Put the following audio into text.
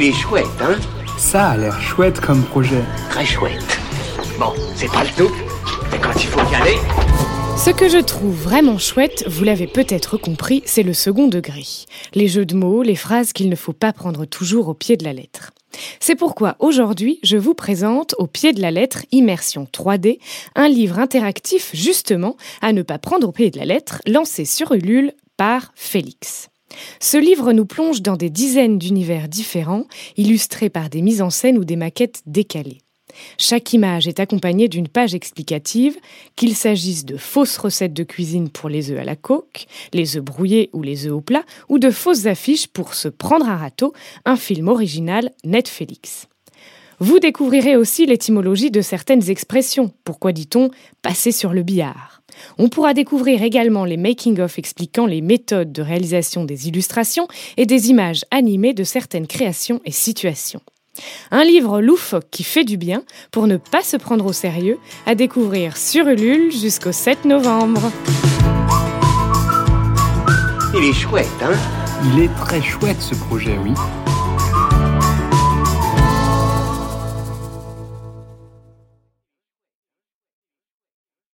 Il est chouette, hein Ça a l'air chouette comme projet. Très chouette. Bon, c'est pas le tout, mais quand il faut y aller... Ce que je trouve vraiment chouette, vous l'avez peut-être compris, c'est le second degré. Les jeux de mots, les phrases qu'il ne faut pas prendre toujours au pied de la lettre. C'est pourquoi aujourd'hui, je vous présente au pied de la lettre Immersion 3D, un livre interactif justement à ne pas prendre au pied de la lettre, lancé sur Ulule par Félix. Ce livre nous plonge dans des dizaines d'univers différents, illustrés par des mises en scène ou des maquettes décalées. Chaque image est accompagnée d'une page explicative, qu'il s'agisse de fausses recettes de cuisine pour les œufs à la coque, les œufs brouillés ou les œufs au plat, ou de fausses affiches pour se prendre un râteau, un film original Netflix. Vous découvrirez aussi l'étymologie de certaines expressions. Pourquoi dit-on passer sur le billard On pourra découvrir également les making-of expliquant les méthodes de réalisation des illustrations et des images animées de certaines créations et situations. Un livre loufoque qui fait du bien pour ne pas se prendre au sérieux, à découvrir sur Ulule jusqu'au 7 novembre. Il est chouette, hein? Il est très chouette ce projet, oui.